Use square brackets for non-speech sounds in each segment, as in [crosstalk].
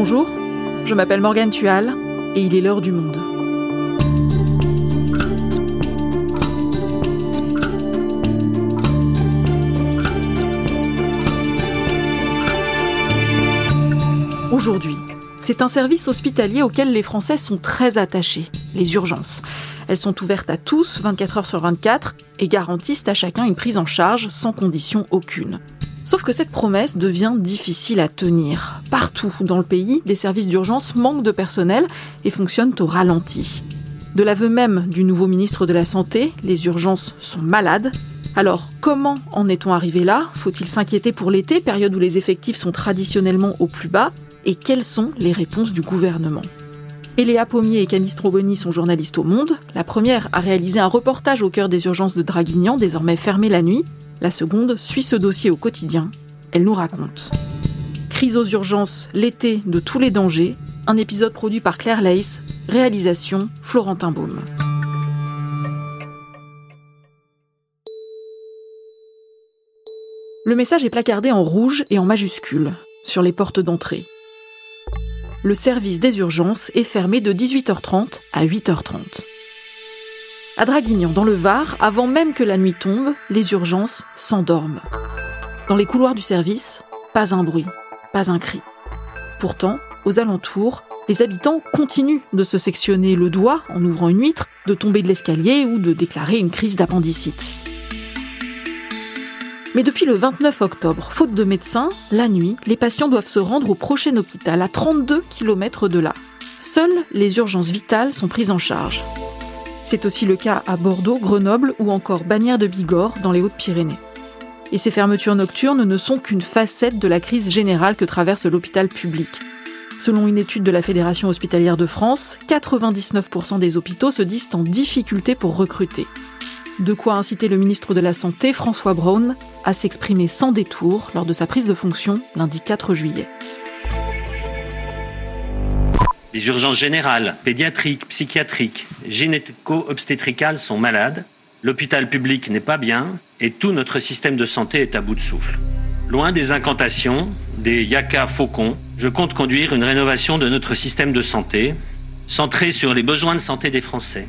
Bonjour, je m'appelle Morgane Tual et il est l'heure du monde. Aujourd'hui, c'est un service hospitalier auquel les Français sont très attachés, les urgences. Elles sont ouvertes à tous, 24 heures sur 24, et garantissent à chacun une prise en charge sans condition aucune. Sauf que cette promesse devient difficile à tenir. Partout dans le pays, des services d'urgence manquent de personnel et fonctionnent au ralenti. De l'aveu même du nouveau ministre de la Santé, les urgences sont malades. Alors, comment en est-on arrivé là? Faut-il s'inquiéter pour l'été, période où les effectifs sont traditionnellement au plus bas? Et quelles sont les réponses du gouvernement? Eléa Pommier et Camille Stroboni sont journalistes au Monde. La première a réalisé un reportage au cœur des urgences de Draguignan, désormais fermées la nuit. La seconde suit ce dossier au quotidien. Elle nous raconte. Crise aux urgences, l'été de tous les dangers, un épisode produit par Claire Leys, réalisation Florentin Baume. Le message est placardé en rouge et en majuscule sur les portes d'entrée. Le service des urgences est fermé de 18h30 à 8h30. À Draguignan, dans le Var, avant même que la nuit tombe, les urgences s'endorment. Dans les couloirs du service, pas un bruit, pas un cri. Pourtant, aux alentours, les habitants continuent de se sectionner le doigt en ouvrant une huître, de tomber de l'escalier ou de déclarer une crise d'appendicite. Mais depuis le 29 octobre, faute de médecins, la nuit, les patients doivent se rendre au prochain hôpital à 32 km de là. Seules les urgences vitales sont prises en charge. C'est aussi le cas à Bordeaux, Grenoble ou encore Bagnères de Bigorre dans les Hautes-Pyrénées. Et ces fermetures nocturnes ne sont qu'une facette de la crise générale que traverse l'hôpital public. Selon une étude de la Fédération hospitalière de France, 99% des hôpitaux se disent en difficulté pour recruter. De quoi inciter le ministre de la Santé, François Braun, à s'exprimer sans détour lors de sa prise de fonction lundi 4 juillet. Les urgences générales, pédiatriques, psychiatriques, gynéco-obstétricales sont malades, l'hôpital public n'est pas bien et tout notre système de santé est à bout de souffle. Loin des incantations, des yaka faucons, je compte conduire une rénovation de notre système de santé, centrée sur les besoins de santé des Français.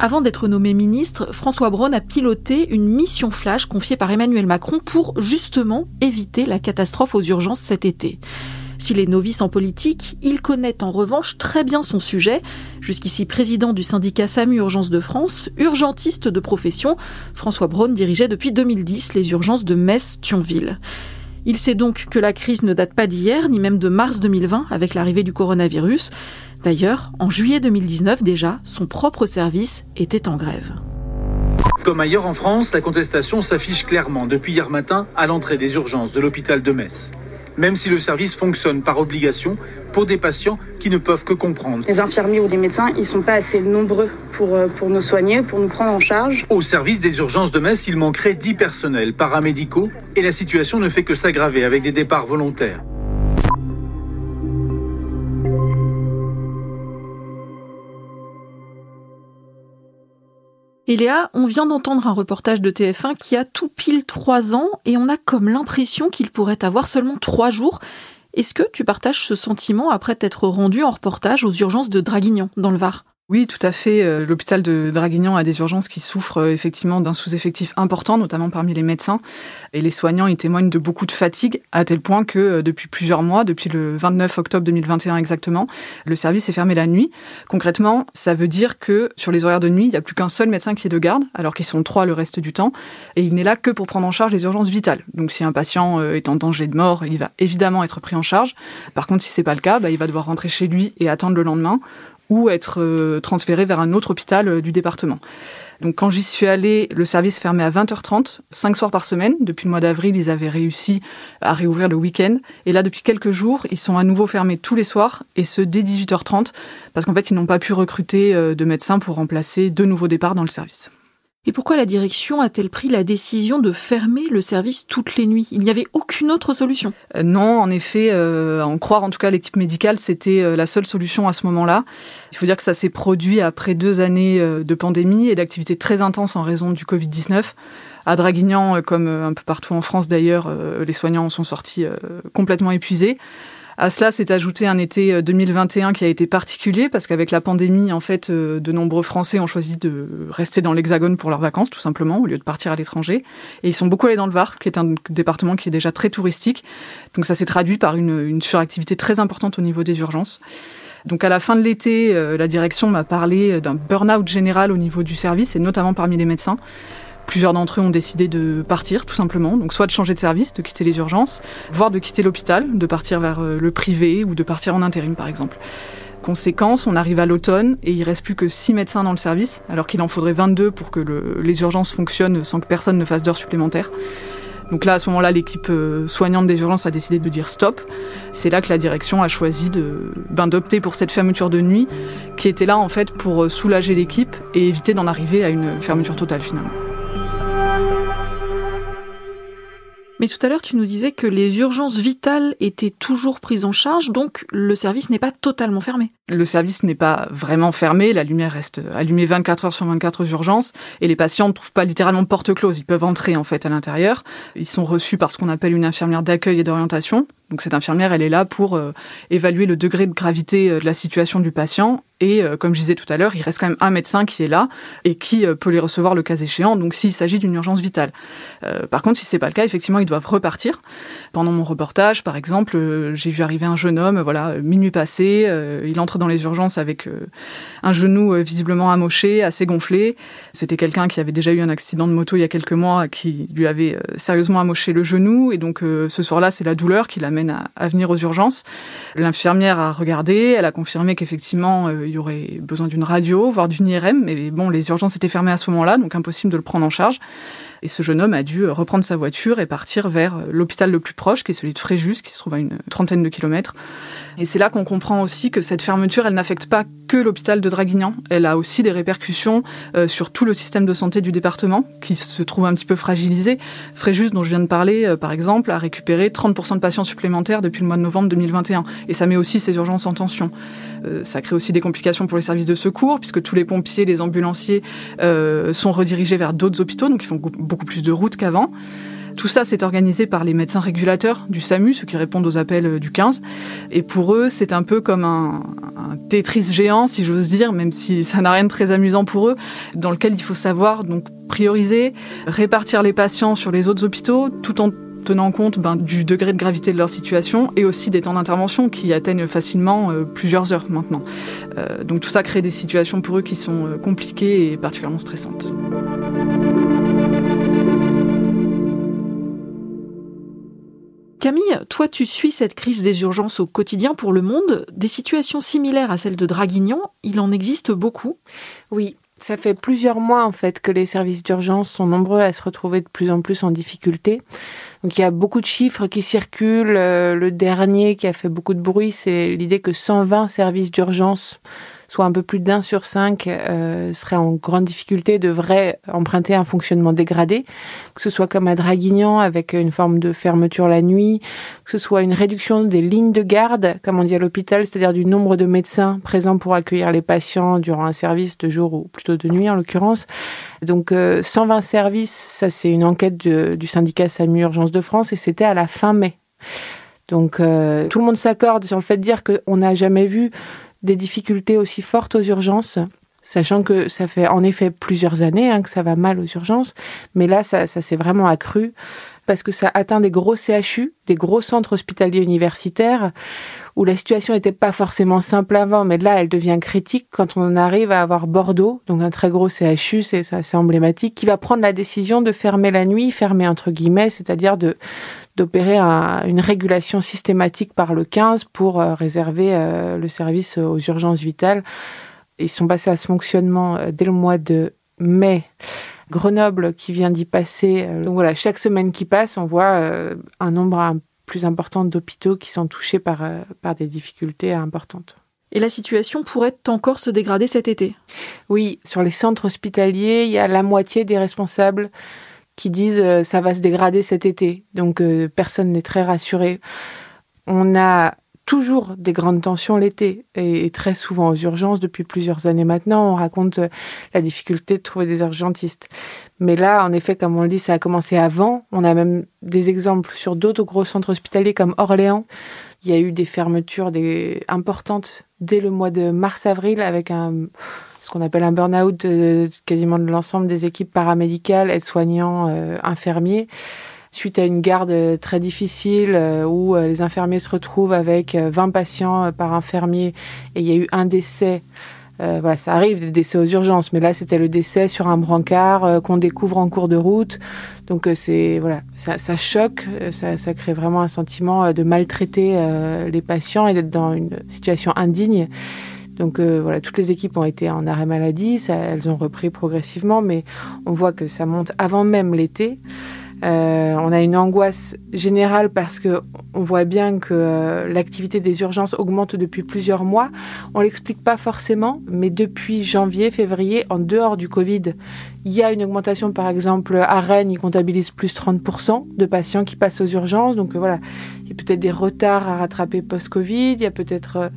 Avant d'être nommé ministre, François Braun a piloté une mission flash confiée par Emmanuel Macron pour justement éviter la catastrophe aux urgences cet été. S'il est novice en politique, il connaît en revanche très bien son sujet. Jusqu'ici président du syndicat SAMU Urgence de France, urgentiste de profession, François Braun dirigeait depuis 2010 les urgences de Metz-Thionville. Il sait donc que la crise ne date pas d'hier, ni même de mars 2020 avec l'arrivée du coronavirus. D'ailleurs, en juillet 2019 déjà, son propre service était en grève. Comme ailleurs en France, la contestation s'affiche clairement depuis hier matin à l'entrée des urgences de l'hôpital de Metz même si le service fonctionne par obligation pour des patients qui ne peuvent que comprendre. Les infirmiers ou les médecins, ils sont pas assez nombreux pour, euh, pour nous soigner, pour nous prendre en charge. Au service des urgences de Metz, il manquerait 10 personnels paramédicaux et la situation ne fait que s'aggraver avec des départs volontaires. Et Léa, on vient d'entendre un reportage de TF1 qui a tout pile trois ans et on a comme l'impression qu'il pourrait avoir seulement trois jours. Est-ce que tu partages ce sentiment après t'être rendu en reportage aux urgences de Draguignan, dans le Var? Oui, tout à fait. Euh, l'hôpital de Draguignan a des urgences qui souffrent euh, effectivement d'un sous-effectif important, notamment parmi les médecins. Et les soignants, ils témoignent de beaucoup de fatigue, à tel point que euh, depuis plusieurs mois, depuis le 29 octobre 2021 exactement, le service est fermé la nuit. Concrètement, ça veut dire que sur les horaires de nuit, il n'y a plus qu'un seul médecin qui est de garde, alors qu'ils sont trois le reste du temps. Et il n'est là que pour prendre en charge les urgences vitales. Donc si un patient est en danger de mort, il va évidemment être pris en charge. Par contre, si c'est pas le cas, bah, il va devoir rentrer chez lui et attendre le lendemain ou être euh, transféré vers un autre hôpital euh, du département. Donc quand j'y suis allée, le service fermait à 20h30, cinq soirs par semaine. Depuis le mois d'avril, ils avaient réussi à réouvrir le week-end. Et là, depuis quelques jours, ils sont à nouveau fermés tous les soirs, et ce dès 18h30, parce qu'en fait, ils n'ont pas pu recruter euh, de médecins pour remplacer deux nouveaux départs dans le service. Et pourquoi la direction a-t-elle pris la décision de fermer le service toutes les nuits? Il n'y avait aucune autre solution euh, Non, en effet, euh, en croire en tout cas l'équipe médicale, c'était euh, la seule solution à ce moment-là. Il faut dire que ça s'est produit après deux années de pandémie et d'activités très intenses en raison du Covid-19. À Draguignan, comme un peu partout en France d'ailleurs, les soignants sont sortis complètement épuisés. À cela s'est ajouté un été 2021 qui a été particulier parce qu'avec la pandémie, en fait, de nombreux Français ont choisi de rester dans l'Hexagone pour leurs vacances, tout simplement, au lieu de partir à l'étranger. Et ils sont beaucoup allés dans le Var, qui est un département qui est déjà très touristique. Donc ça s'est traduit par une, une suractivité très importante au niveau des urgences. Donc à la fin de l'été, la direction m'a parlé d'un burn-out général au niveau du service et notamment parmi les médecins. Plusieurs d'entre eux ont décidé de partir, tout simplement. Donc, soit de changer de service, de quitter les urgences, voire de quitter l'hôpital, de partir vers euh, le privé ou de partir en intérim, par exemple. Conséquence, on arrive à l'automne et il reste plus que 6 médecins dans le service, alors qu'il en faudrait 22 pour que les urgences fonctionnent sans que personne ne fasse d'heures supplémentaires. Donc là, à ce moment-là, l'équipe euh, soignante des urgences a décidé de dire stop. C'est là que la direction a choisi ben, d'opter pour cette fermeture de nuit, qui était là en fait pour euh, soulager l'équipe et éviter d'en arriver à une fermeture totale finalement. Mais tout à l'heure, tu nous disais que les urgences vitales étaient toujours prises en charge, donc le service n'est pas totalement fermé. Le service n'est pas vraiment fermé, la lumière reste allumée 24 heures sur 24 aux urgences, et les patients ne trouvent pas littéralement porte close, ils peuvent entrer en fait à l'intérieur. Ils sont reçus par ce qu'on appelle une infirmière d'accueil et d'orientation. Donc cette infirmière, elle est là pour euh, évaluer le degré de gravité euh, de la situation du patient et euh, comme je disais tout à l'heure, il reste quand même un médecin qui est là et qui peut les recevoir le cas échéant, donc s'il s'agit d'une urgence vitale. Par contre, si c'est pas le cas, effectivement, ils doivent repartir. Pendant mon reportage, par exemple, j'ai vu arriver un jeune homme, voilà, minuit passé, il entre dans les urgences avec un genou visiblement amoché, assez gonflé. C'était quelqu'un qui avait déjà eu un accident de moto il y a quelques mois, qui lui avait sérieusement amoché le genou, et donc ce soir-là, c'est la douleur qui l'amène à, venir aux urgences. L'infirmière a regardé, elle a confirmé qu'effectivement il y aurait besoin d'une radio, voire d'une IRM, mais bon, les urgences étaient fermées à ce moment-là, donc impossible de le prendre en charge. Et ce jeune homme a dû reprendre sa voiture et partir vers l'hôpital le plus proche, qui est celui de Fréjus, qui se trouve à une trentaine de kilomètres. Et c'est là qu'on comprend aussi que cette fermeture, elle n'affecte pas que l'hôpital de Draguignan. Elle a aussi des répercussions euh, sur tout le système de santé du département, qui se trouve un petit peu fragilisé. Fréjus, dont je viens de parler, euh, par exemple, a récupéré 30% de patients supplémentaires depuis le mois de novembre 2021. Et ça met aussi ses urgences en tension. Euh, ça crée aussi des complications pour les services de secours, puisque tous les pompiers, les ambulanciers euh, sont redirigés vers d'autres hôpitaux, donc ils font beaucoup plus de routes qu'avant. Tout ça, c'est organisé par les médecins régulateurs du SAMU, ceux qui répondent aux appels euh, du 15. Et pour eux, c'est un peu comme un, un Tetris géant, si j'ose dire, même si ça n'a rien de très amusant pour eux, dans lequel il faut savoir donc prioriser, répartir les patients sur les autres hôpitaux, tout en tenant compte ben, du degré de gravité de leur situation et aussi des temps d'intervention qui atteignent facilement euh, plusieurs heures maintenant. Euh, donc tout ça crée des situations pour eux qui sont euh, compliquées et particulièrement stressantes. Camille, toi tu suis cette crise des urgences au quotidien pour le monde. Des situations similaires à celle de Draguignan, il en existe beaucoup Oui, ça fait plusieurs mois en fait que les services d'urgence sont nombreux à se retrouver de plus en plus en difficulté. Donc il y a beaucoup de chiffres qui circulent. Euh, le dernier qui a fait beaucoup de bruit, c'est l'idée que 120 services d'urgence soit un peu plus d'un sur cinq euh, serait en grande difficulté, devrait emprunter un fonctionnement dégradé, que ce soit comme à Draguignan avec une forme de fermeture la nuit, que ce soit une réduction des lignes de garde, comme on dit à l'hôpital, c'est-à-dire du nombre de médecins présents pour accueillir les patients durant un service de jour ou plutôt de nuit en l'occurrence. Donc 120 euh, services, ça c'est une enquête du syndicat SAMU Urgence de France et c'était à la fin mai. Donc euh, tout le monde s'accorde sur le fait de dire qu'on n'a jamais vu des difficultés aussi fortes aux urgences, sachant que ça fait en effet plusieurs années hein, que ça va mal aux urgences, mais là, ça, ça s'est vraiment accru parce que ça atteint des gros CHU, des gros centres hospitaliers universitaires, où la situation n'était pas forcément simple avant, mais là, elle devient critique quand on arrive à avoir Bordeaux, donc un très gros CHU, c'est assez emblématique, qui va prendre la décision de fermer la nuit, fermer entre guillemets, c'est-à-dire de d'opérer une régulation systématique par le 15 pour euh, réserver euh, le service aux urgences vitales. Ils sont passés à ce fonctionnement euh, dès le mois de mai. Grenoble qui vient d'y passer. Donc voilà, chaque semaine qui passe, on voit un nombre plus important d'hôpitaux qui sont touchés par, par des difficultés importantes. Et la situation pourrait encore se dégrader cet été? Oui, sur les centres hospitaliers, il y a la moitié des responsables qui disent euh, ça va se dégrader cet été. Donc euh, personne n'est très rassuré. On a toujours des grandes tensions l'été et très souvent aux urgences depuis plusieurs années maintenant. On raconte la difficulté de trouver des urgentistes. Mais là, en effet, comme on le dit, ça a commencé avant. On a même des exemples sur d'autres gros centres hospitaliers comme Orléans. Il y a eu des fermetures importantes dès le mois de mars-avril avec un ce qu'on appelle un burn-out quasiment de l'ensemble des équipes paramédicales, aides-soignants, euh, infirmiers suite à une garde très difficile euh, où euh, les infirmiers se retrouvent avec 20 patients par infirmier et il y a eu un décès. voilà, ça arrive des décès aux urgences, mais là c'était le décès sur un brancard qu'on découvre en cours de route. Donc c'est voilà, ça, choque, ça, ça, crée vraiment un sentiment de maltraiter les patients et d'être dans une situation indigne. Donc euh, voilà, toutes les équipes ont été en arrêt maladie, elles ont repris progressivement, mais on voit que ça monte avant même l'été. Euh, on a une angoisse générale parce que on voit bien que euh, l'activité des urgences augmente depuis plusieurs mois. On l'explique pas forcément, mais depuis janvier, février, en dehors du Covid, il y a une augmentation. Par exemple, à Rennes, ils comptabilisent plus 30% de patients qui passent aux urgences. Donc voilà, il y a peut-être des retards à rattraper post-Covid. Il y a peut-être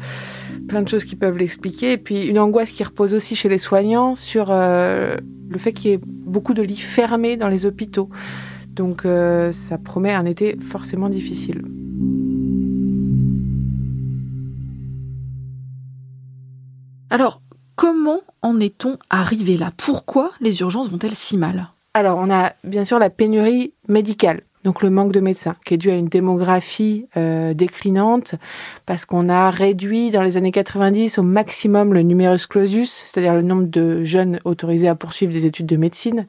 plein de choses qui peuvent l'expliquer. Et puis une angoisse qui repose aussi chez les soignants sur euh, le fait qu'il y ait beaucoup de lits fermés dans les hôpitaux. Donc euh, ça promet un été forcément difficile. Alors, comment en est-on arrivé là? Pourquoi les urgences vont-elles si mal? Alors, on a bien sûr la pénurie médicale donc le manque de médecins, qui est dû à une démographie euh, déclinante, parce qu'on a réduit dans les années 90 au maximum le numerus clausus, c'est-à-dire le nombre de jeunes autorisés à poursuivre des études de médecine,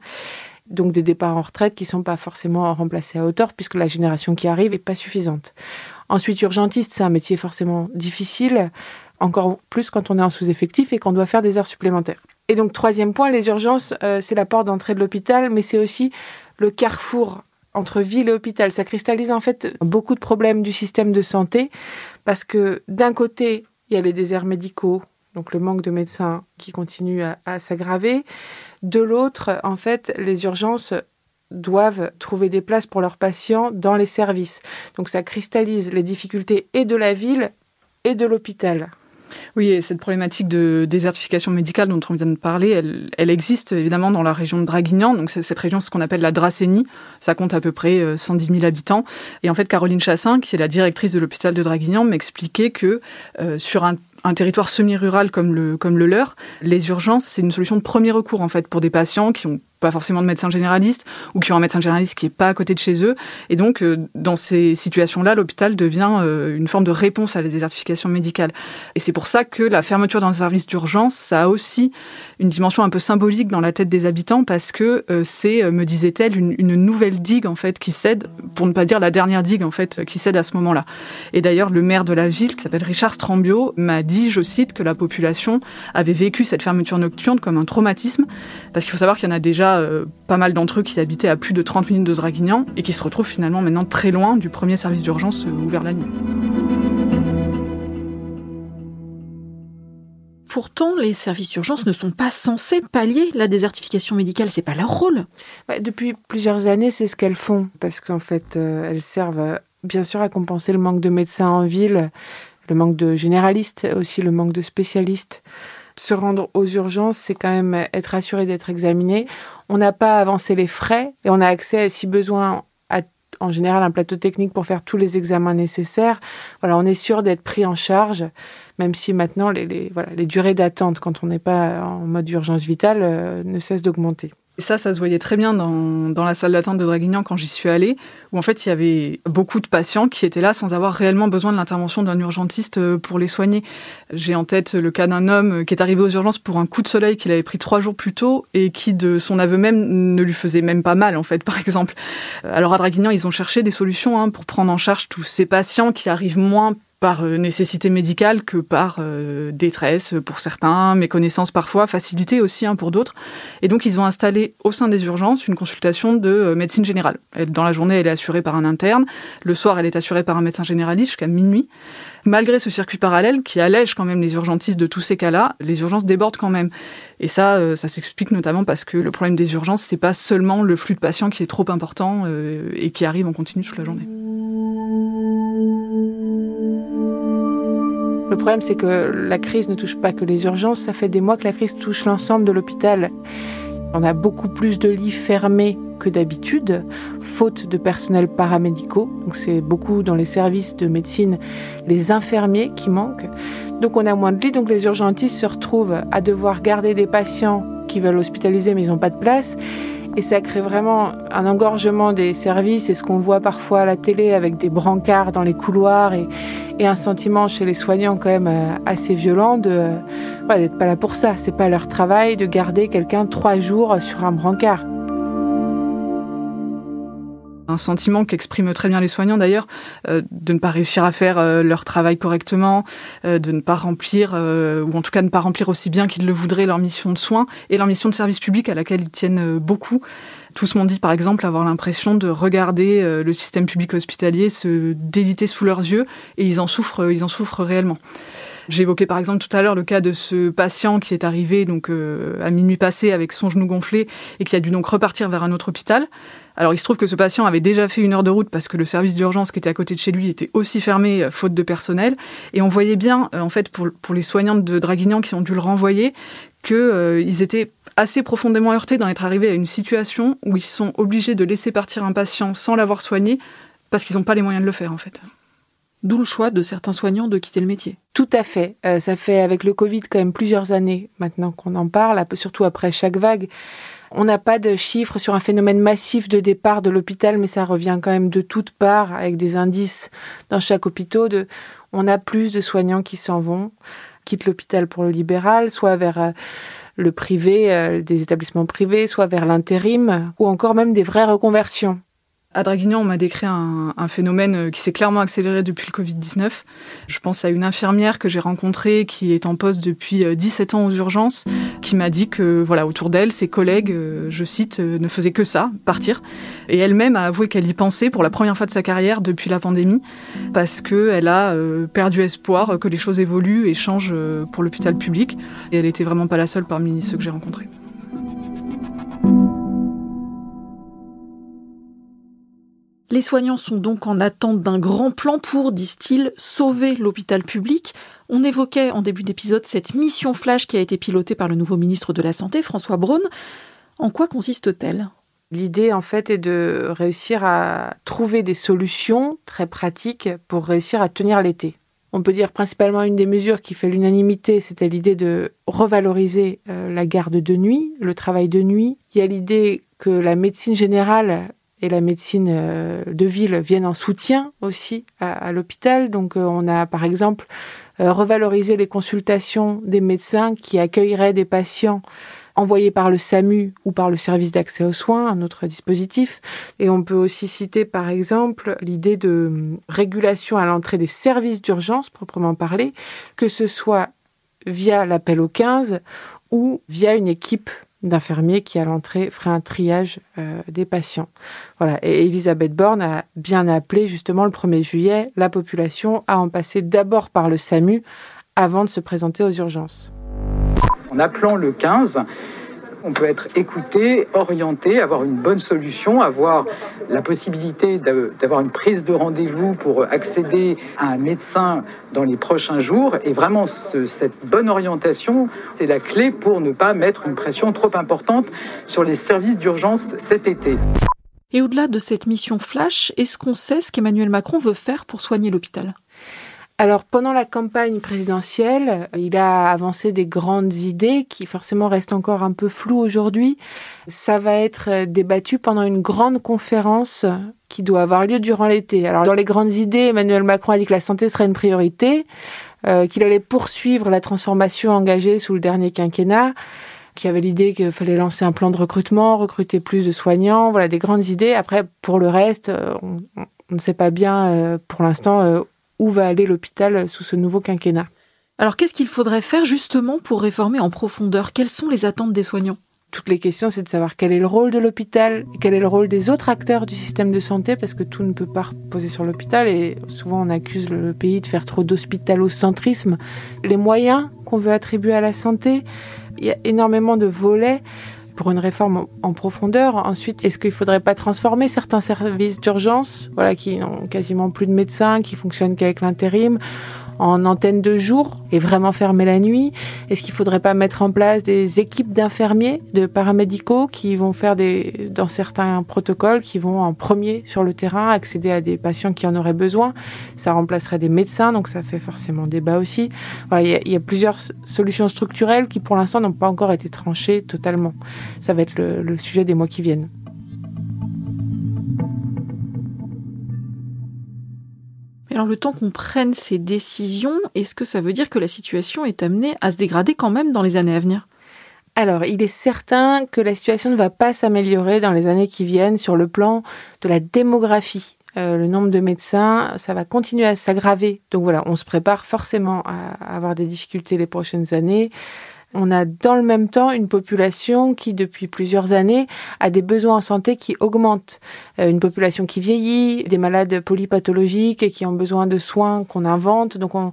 donc des départs en retraite qui sont pas forcément remplacés à hauteur, puisque la génération qui arrive est pas suffisante. Ensuite, urgentiste, c'est un métier forcément difficile, encore plus quand on est en sous-effectif et qu'on doit faire des heures supplémentaires. Et donc, troisième point, les urgences, euh, c'est la porte d'entrée de l'hôpital, mais c'est aussi le carrefour entre ville et hôpital. Ça cristallise en fait beaucoup de problèmes du système de santé parce que d'un côté, il y a les déserts médicaux, donc le manque de médecins qui continue à, s'aggraver. De l'autre, en fait, les urgences doivent trouver des places pour leurs patients dans les services. Donc ça cristallise les difficultés et de la ville et de l'hôpital. Oui, et cette problématique de désertification médicale dont on vient de parler, elle, existe évidemment dans la région de Draguignan. Donc cette région, ce qu'on appelle la Dracénie. Ça compte à peu près 110 euh, 000 habitants. Et en fait, Caroline Chassin, qui est la directrice de l'hôpital de Draguignan, m'expliquait que euh, sur un un territoire semi-rural comme le, comme le leur, les urgences, c'est une solution de premier recours en fait pour des patients qui ont pas forcément de médecin généraliste ou qui ont un médecin généraliste qui est pas à côté de chez eux. Et donc, euh, dans ces situations-là, l'hôpital devient euh, une forme de réponse à la désertification médicale. Et c'est pour ça que la fermeture d'un service d'urgence, ça a aussi une dimension un peu symbolique dans la tête des habitants parce que euh, c'est, me disait-elle, une, une, nouvelle digue en fait qui cède, pour ne pas dire la dernière digue en fait qui cède à ce moment-là. Et d'ailleurs, le maire de la ville, qui s'appelle Richard Strambio, m'a dit, je cite, que la population avait vécu cette fermeture nocturne comme un traumatisme parce qu'il faut savoir qu'il y en a déjà euh, pas mal d'entre eux qui habitaient à plus de 30 minutes de Draguignan et qui se retrouvent finalement maintenant très loin du premier service d'urgence euh, ouvert la nuit. Pourtant, les services d'urgence ne sont pas censés pallier la désertification médicale, c'est pas leur rôle. depuis plusieurs années, c'est ce qu'elles font, parce qu'en fait, euh, elles servent bien sûr à compenser le manque de médecins en ville, le manque de généralistes, aussi le manque de spécialistes se rendre aux urgences, c'est quand même être assuré d'être examiné. On n'a pas avancé les frais et on a accès, si besoin, à en général un plateau technique pour faire tous les examens nécessaires. Voilà, on est sûr d'être pris en charge, même si maintenant les, les, voilà, les durées d'attente quand on n'est pas en mode urgence vitale euh, ne cessent d'augmenter. Et ça, ça se voyait très bien dans, dans la salle d'attente de Draguignan quand j'y suis allée, où en fait il y avait beaucoup de patients qui étaient là sans avoir réellement besoin de l'intervention d'un urgentiste euh, pour les soigner. J'ai en tête le cas d'un homme qui est arrivé aux urgences pour un coup de soleil qu'il avait pris trois jours plus tôt et qui, de son aveu même, ne lui faisait même pas mal en fait, [laughs] par exemple. Alors à Draguignan, ils ont cherché des solutions hein, pour prendre en charge tous ces patients qui arrivent moins par euh, nécessité médicale que par euh, détresse pour certains, méconnaissance parfois, facilité aussi hein, pour d'autres. Et donc ils ont installé au sein des urgences une consultation de euh, médecine générale. Dans la journée, elle est assurée par un interne. Le soir, elle est assurée par un médecin généraliste jusqu'à minuit. Malgré ce circuit parallèle qui allège quand même les urgentistes de tous ces cas-là, les urgences débordent quand même. Et ça, ça s'explique notamment parce que le problème des urgences, c'est pas seulement le flux de patients qui est trop important et qui arrive en continu toute la journée. Le problème, c'est que la crise ne touche pas que les urgences, ça fait des mois que la crise touche l'ensemble de l'hôpital. On a beaucoup plus de lits fermés que d'habitude, faute de personnel paramédicaux. Donc c'est beaucoup dans les services de médecine les infirmiers qui manquent. Donc on a moins de lits, donc les urgentistes se retrouvent à devoir garder des patients qui veulent hospitaliser mais ils n'ont pas de place. Et ça crée vraiment un engorgement des services et ce qu'on voit parfois à la télé avec des brancards dans les couloirs et, un sentiment chez les soignants quand même euh, assez violent de d'être pas là pour ça. C'est pas leur travail de garder quelqu'un trois jours sur un brancard un sentiment qu'expriment très bien les soignants d'ailleurs, euh, de ne pas réussir à faire euh, leur travail correctement, euh, de ne pas remplir, ou en tout cas ne pas remplir aussi bien qu'ils le voudraient leur mission de soins et leur mission de service public à laquelle ils tiennent beaucoup. Tous m'ont dit par exemple avoir l'impression de regarder le système public hospitalier se déliter sous leurs yeux et ils en souffrent, ils en souffrent réellement. Évoqué par exemple tout à l'heure le cas de ce patient qui est arrivé donc à minuit passé avec son genou gonflé et qui a dû donc repartir vers un autre hôpital. Alors il se trouve que ce patient avait déjà fait une heure de route parce que le service d'urgence qui était à côté de chez lui était aussi fermé euh, faute de personnel. Et on voyait bien, euh, en fait, pour, pour les soignantes de Draguignan qui ont dû le renvoyer, qu'ils euh, étaient assez profondément heurtés d'en être arrivés à une situation où ils sont obligés de laisser partir un patient sans l'avoir soigné parce qu'ils n'ont pas les moyens de le faire en fait. D'où le choix de certains soignants de quitter le métier. Tout à fait. ça fait avec le Covid quand même plusieurs années maintenant qu'on en parle, surtout après chaque vague. On n'a pas de chiffres sur un phénomène massif de départ de l'hôpital, mais ça revient quand même de toutes parts avec des indices dans chaque hôpital. De, on a plus de soignants qui s'en vont, quittent l'hôpital pour le libéral, soit vers euh, le privé, euh, des établissements privés, soit vers l'intérim, ou encore même des vraies reconversions. À Draguignan, on m'a décrit un, phénomène euh, qui s'est clairement accéléré depuis le Covid-19. Je pense à une infirmière que j'ai rencontrée qui est en poste depuis 17 euh, ans aux urgences, qui m'a dit que, voilà, autour d'elle, ses collègues, euh, je cite, ne faisaient que ça, partir. Et elle-même a avoué qu'elle y pensait pour la première fois de sa carrière depuis la pandémie, parce qu'elle a perdu espoir que les choses évoluent et changent pour l'hôpital public. Et elle n'était vraiment pas la seule parmi ceux que j'ai rencontrés. Les soignants sont donc en attente d'un grand plan pour, disent-ils, sauver l'hôpital public. On évoquait en début d'épisode cette mission flash qui a été pilotée par le nouveau ministre de la Santé, François Braun. En quoi consiste-t-elle? L'idée, en fait, est de réussir à trouver des solutions très pratiques pour réussir à tenir l'été. On peut dire principalement une des mesures qui fait l'unanimité, c'était l'idée de revaloriser euh, la garde de nuit, le travail de nuit. Il y a l'idée que la médecine générale et la médecine euh, de ville viennent en soutien aussi à, l'hôpital. Donc euh, on a par exemple euh, revalorisé les consultations des médecins qui accueilleraient des patients envoyés par le SAMU ou par le service d'accès aux soins, un autre dispositif. Et on peut aussi citer par exemple l'idée de régulation à l'entrée des services d'urgence proprement parlé, que ce soit via l'appel au 15 ou via une équipe d'infirmiers qui, à l'entrée, ferait un triage euh, des patients. Voilà. Et Elisabeth Borne a bien appelé, justement, le 1er juillet, la population à en passer d'abord par le SAMU avant de se présenter aux urgences. En appelant le 15, on peut être écouté, orienté, avoir une bonne solution, avoir la possibilité d'avoir une prise de rendez-vous pour accéder à un médecin dans les prochains jours. Et vraiment, cette bonne orientation, c'est la clé pour ne pas mettre une pression trop importante sur les services d'urgence cet été. Et au-delà de cette mission flash, est-ce qu'on sait ce qu'Emmanuel Macron veut faire pour soigner l'hôpital? Alors pendant la campagne présidentielle, il a avancé des grandes idées qui forcément restent encore un peu floues aujourd'hui. Ça va être débattu pendant une grande conférence qui doit avoir lieu durant l'été. Alors dans les grandes idées, Emmanuel Macron a dit que la santé serait une priorité, euh, qu'il allait poursuivre la transformation engagée sous le dernier quinquennat qui avait l'idée qu'il fallait lancer un plan de recrutement, recruter plus de soignants, voilà des grandes idées. Après, pour le reste, euh, on, ne sait pas bien euh, pour l'instant où va aller l'hôpital sous ce nouveau quinquennat. Alors qu'est-ce qu'il faudrait faire justement pour réformer en profondeur? Quelles sont les attentes des soignants? Toutes les questions, c'est de savoir quel est le rôle de l'hôpital, quel est le rôle des autres acteurs du système de santé, parce que tout ne peut pas reposer sur l'hôpital et souvent on accuse le pays de faire trop d'hospitalocentrisme. Les moyens qu'on veut attribuer à la santé, il y a énormément de volets pour une réforme en profondeur. Ensuite, est-ce qu'il faudrait pas transformer certains services d'urgence, voilà, qui n'ont quasiment plus de médecins, qui fonctionnent qu'avec l'intérim en antenne de jour et vraiment fermer la nuit? Est-ce qu'il faudrait pas mettre en place des équipes d'infirmiers, de paramédicaux qui vont faire des, dans certains protocoles, qui vont en premier sur le terrain accéder à des patients qui en auraient besoin? Ça remplacerait des médecins, donc ça fait forcément débat aussi. Voilà, il y, a, plusieurs solutions structurelles qui pour l'instant n'ont pas encore été tranchées totalement. Ça va être le sujet des mois qui viennent. Alors le temps qu'on prenne ces décisions, est-ce que ça veut dire que la situation est amenée à se dégrader quand même dans les années à venir? Alors, il est certain que la situation ne va pas s'améliorer dans les années qui viennent sur le plan de la démographie. Euh, le nombre de médecins, ça va continuer à s'aggraver. Donc voilà, on se prépare forcément à avoir des difficultés les prochaines années on a dans le même temps une population qui, depuis plusieurs années, a des besoins en santé qui augmentent. Euh, une population qui vieillit, des malades polypathologiques et qui ont besoin de soins qu'on invente. Donc on,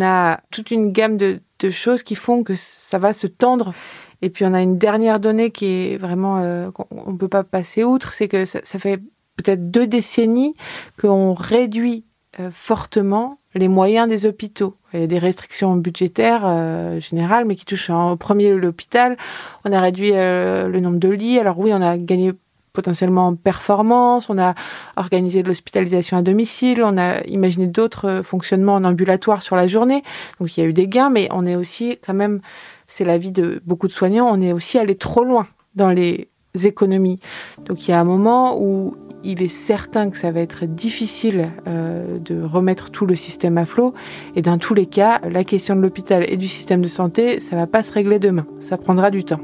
a toute une gamme de, choses qui font que ça va se tendre. Et puis on a une dernière donnée qui est vraiment euh, qu'on ne peut pas passer outre, c'est que ça, fait peut-être deux décennies qu'on réduit euh, fortement les moyens des hôpitaux. Il y a des restrictions budgétaires euh, générales, mais qui touchent en premier l'hôpital. On a réduit euh, le nombre de lits. Alors oui, on a gagné potentiellement en performance, on a organisé de l'hospitalisation à domicile, on a imaginé d'autres euh, fonctionnements en ambulatoire sur la journée. Donc il y a eu des gains, mais on est aussi quand même, c'est l'avis de beaucoup de soignants, on est aussi allé trop loin dans les économies. Donc il y a un moment où il est certain que ça va être difficile euh, de remettre tout le système à flot. Et dans tous les cas, la question de l'hôpital et du système de santé, ça va pas se régler demain. Ça prendra du temps.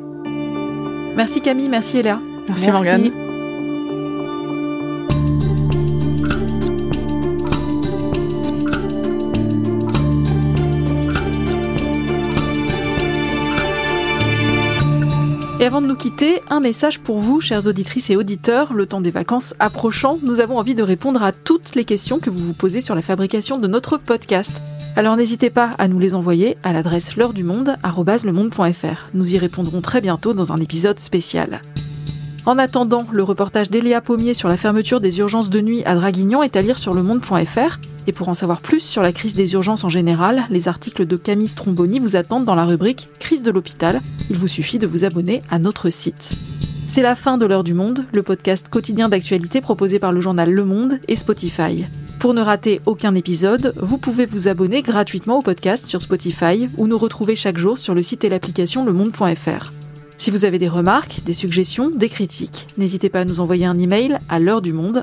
Merci Camille, merci Eléa. Merci, merci. Morgane. Et avant de nous quitter, un message pour vous, chères auditrices et auditeurs. Le temps des vacances approchant, nous avons envie de répondre à toutes les questions que vous vous posez sur la fabrication de notre podcast. Alors n'hésitez pas à nous les envoyer à l'adresse l'heure du monde Nous y répondrons très bientôt dans un épisode spécial. En attendant, le reportage d'Eléa Pommier sur la fermeture des urgences de nuit à Draguignan est à lire sur lemonde.fr. Et pour en savoir plus sur la crise des urgences en général, les articles de Camille Stromboni vous attendent dans la rubrique Crise de l'hôpital. Il vous suffit de vous abonner à notre site. C'est la fin de l'heure du monde, le podcast quotidien d'actualité proposé par le journal Le Monde et Spotify. Pour ne rater aucun épisode, vous pouvez vous abonner gratuitement au podcast sur Spotify ou nous retrouver chaque jour sur le site et l'application lemonde.fr. Si vous avez des remarques, des suggestions, des critiques, n'hésitez pas à nous envoyer un email à l'heure du monde